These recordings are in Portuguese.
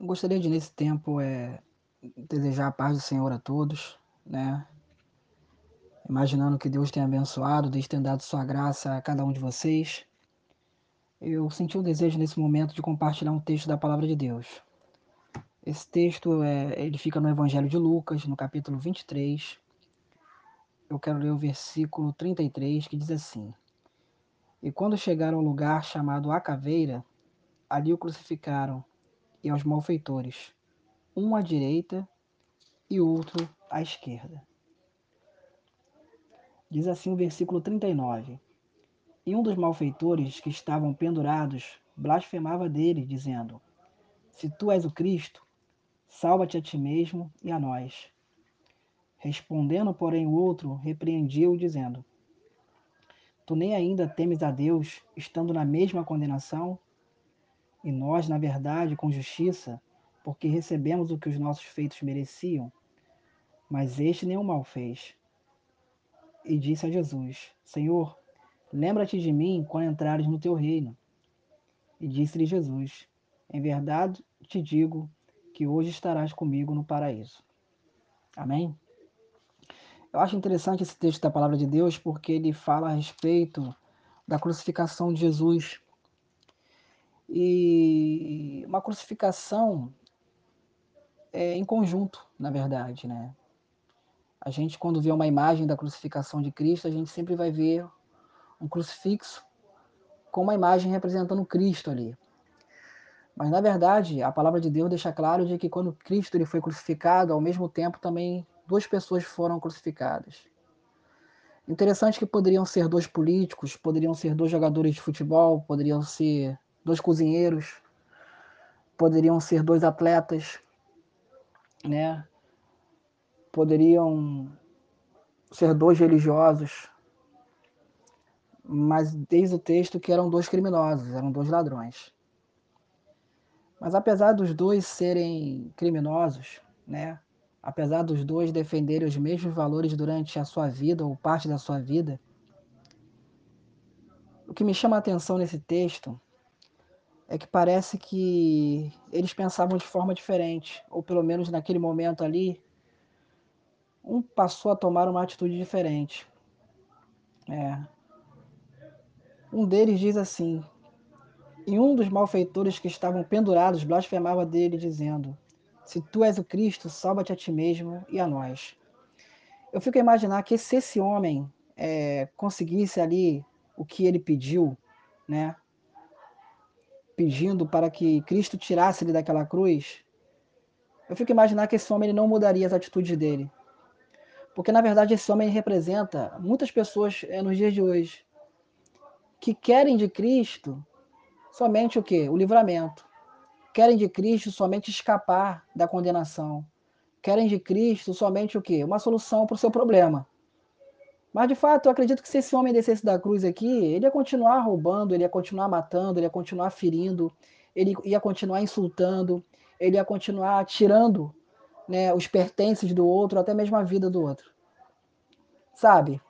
Eu gostaria de, nesse tempo, é, desejar a paz do Senhor a todos, né? Imaginando que Deus tenha abençoado, Deus tenha dado sua graça a cada um de vocês. Eu senti um desejo nesse momento de compartilhar um texto da palavra de Deus. Esse texto é, ele fica no Evangelho de Lucas, no capítulo 23. Eu quero ler o versículo 33, que diz assim: E quando chegaram ao lugar chamado A Caveira, ali o crucificaram e aos malfeitores, um à direita e outro à esquerda. Diz assim o versículo 39. E um dos malfeitores que estavam pendurados blasfemava dele, dizendo: Se tu és o Cristo, salva-te a ti mesmo e a nós. Respondendo, porém, o outro repreendia-o, dizendo: Tu nem ainda temes a Deus, estando na mesma condenação? E nós, na verdade, com justiça, porque recebemos o que os nossos feitos mereciam. Mas este nenhum mal fez. E disse a Jesus: Senhor, lembra-te de mim quando entrares no teu reino. E disse-lhe Jesus: Em verdade te digo que hoje estarás comigo no paraíso. Amém? Eu acho interessante esse texto da palavra de Deus porque ele fala a respeito da crucificação de Jesus e uma crucificação é, em conjunto, na verdade, né? A gente, quando vê uma imagem da crucificação de Cristo, a gente sempre vai ver um crucifixo com uma imagem representando Cristo ali. Mas, na verdade, a palavra de Deus deixa claro de que quando Cristo ele foi crucificado, ao mesmo tempo também duas pessoas foram crucificadas. Interessante que poderiam ser dois políticos, poderiam ser dois jogadores de futebol, poderiam ser dois cozinheiros, poderiam ser dois atletas, né? Poderiam ser dois religiosos, mas desde o texto que eram dois criminosos, eram dois ladrões. Mas apesar dos dois serem criminosos, né? Apesar dos dois defenderem os mesmos valores durante a sua vida ou parte da sua vida, o que me chama a atenção nesse texto é que parece que eles pensavam de forma diferente, ou pelo menos naquele momento ali, um passou a tomar uma atitude diferente. É. Um deles diz assim: E um dos malfeitores que estavam pendurados blasfemava dele, dizendo: Se tu és o Cristo, salva-te a ti mesmo e a nós. Eu fico a imaginar que se esse homem é, conseguisse ali o que ele pediu, né? Pedindo para que Cristo tirasse ele daquela cruz, eu fico imaginar que esse homem ele não mudaria as atitudes dele. Porque na verdade esse homem representa muitas pessoas é, nos dias de hoje que querem de Cristo somente o que? O livramento. Querem de Cristo somente escapar da condenação. Querem de Cristo somente o que? Uma solução para o seu problema. Mas de fato, eu acredito que se esse homem descesse da cruz aqui, ele ia continuar roubando, ele ia continuar matando, ele ia continuar ferindo, ele ia continuar insultando, ele ia continuar tirando né, os pertences do outro, até mesmo a vida do outro. Sabe?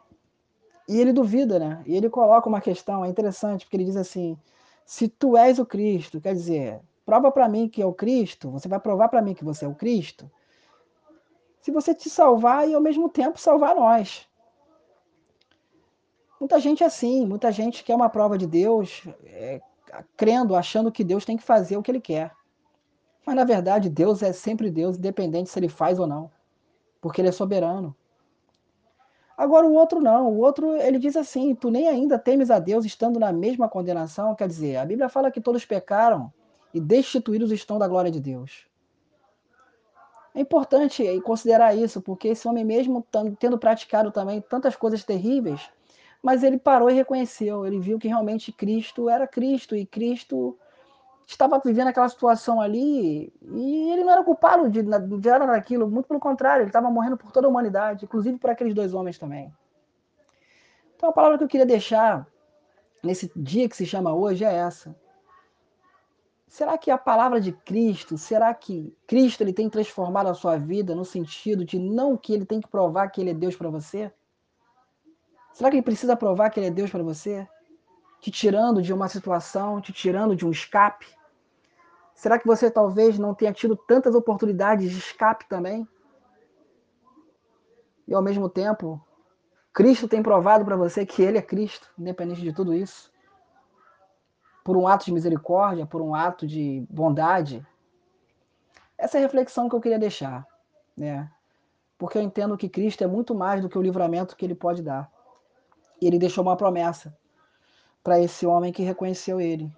E ele duvida, né? E ele coloca uma questão, é interessante, porque ele diz assim: se tu és o Cristo, quer dizer, prova para mim que é o Cristo, você vai provar para mim que você é o Cristo, se você te salvar e ao mesmo tempo salvar nós. Muita gente é assim, muita gente quer uma prova de Deus, é, crendo, achando que Deus tem que fazer o que ele quer. Mas na verdade, Deus é sempre Deus, independente se ele faz ou não, porque ele é soberano. Agora o outro não, o outro ele diz assim: tu nem ainda temes a Deus estando na mesma condenação. Quer dizer, a Bíblia fala que todos pecaram e destituídos estão da glória de Deus. É importante considerar isso, porque esse homem, mesmo tendo praticado também tantas coisas terríveis, mas ele parou e reconheceu, ele viu que realmente Cristo era Cristo e Cristo estava vivendo aquela situação ali e ele não era culpado de, de nada daquilo, muito pelo contrário, ele estava morrendo por toda a humanidade, inclusive por aqueles dois homens também. Então a palavra que eu queria deixar nesse dia que se chama hoje é essa. Será que a palavra de Cristo, será que Cristo ele tem transformado a sua vida no sentido de não que ele tem que provar que ele é Deus para você? Será que ele precisa provar que ele é Deus para você? Te tirando de uma situação, te tirando de um escape? Será que você talvez não tenha tido tantas oportunidades de escape também? E ao mesmo tempo, Cristo tem provado para você que Ele é Cristo, independente de tudo isso. Por um ato de misericórdia, por um ato de bondade. Essa é a reflexão que eu queria deixar, né? Porque eu entendo que Cristo é muito mais do que o livramento que Ele pode dar. E Ele deixou uma promessa para esse homem que reconheceu Ele.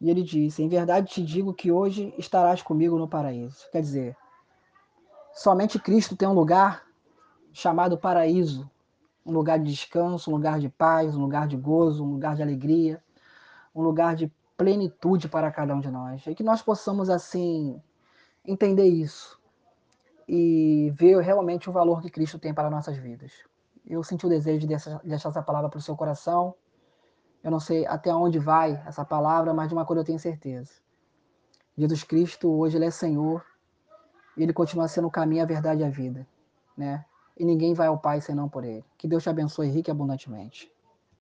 E Ele disse: Em verdade te digo que hoje estarás comigo no paraíso. Quer dizer, somente Cristo tem um lugar chamado paraíso, um lugar de descanso, um lugar de paz, um lugar de gozo, um lugar de alegria, um lugar de plenitude para cada um de nós. E que nós possamos, assim, entender isso e ver realmente o valor que Cristo tem para nossas vidas. Eu senti o desejo de deixar essa palavra para o seu coração. Eu não sei até onde vai essa palavra, mas de uma coisa eu tenho certeza. Jesus Cristo, hoje, Ele é Senhor. E Ele continua sendo o caminho, a verdade e a vida. Né? e ninguém vai ao Pai senão por Ele. Que Deus te abençoe rique e abundantemente.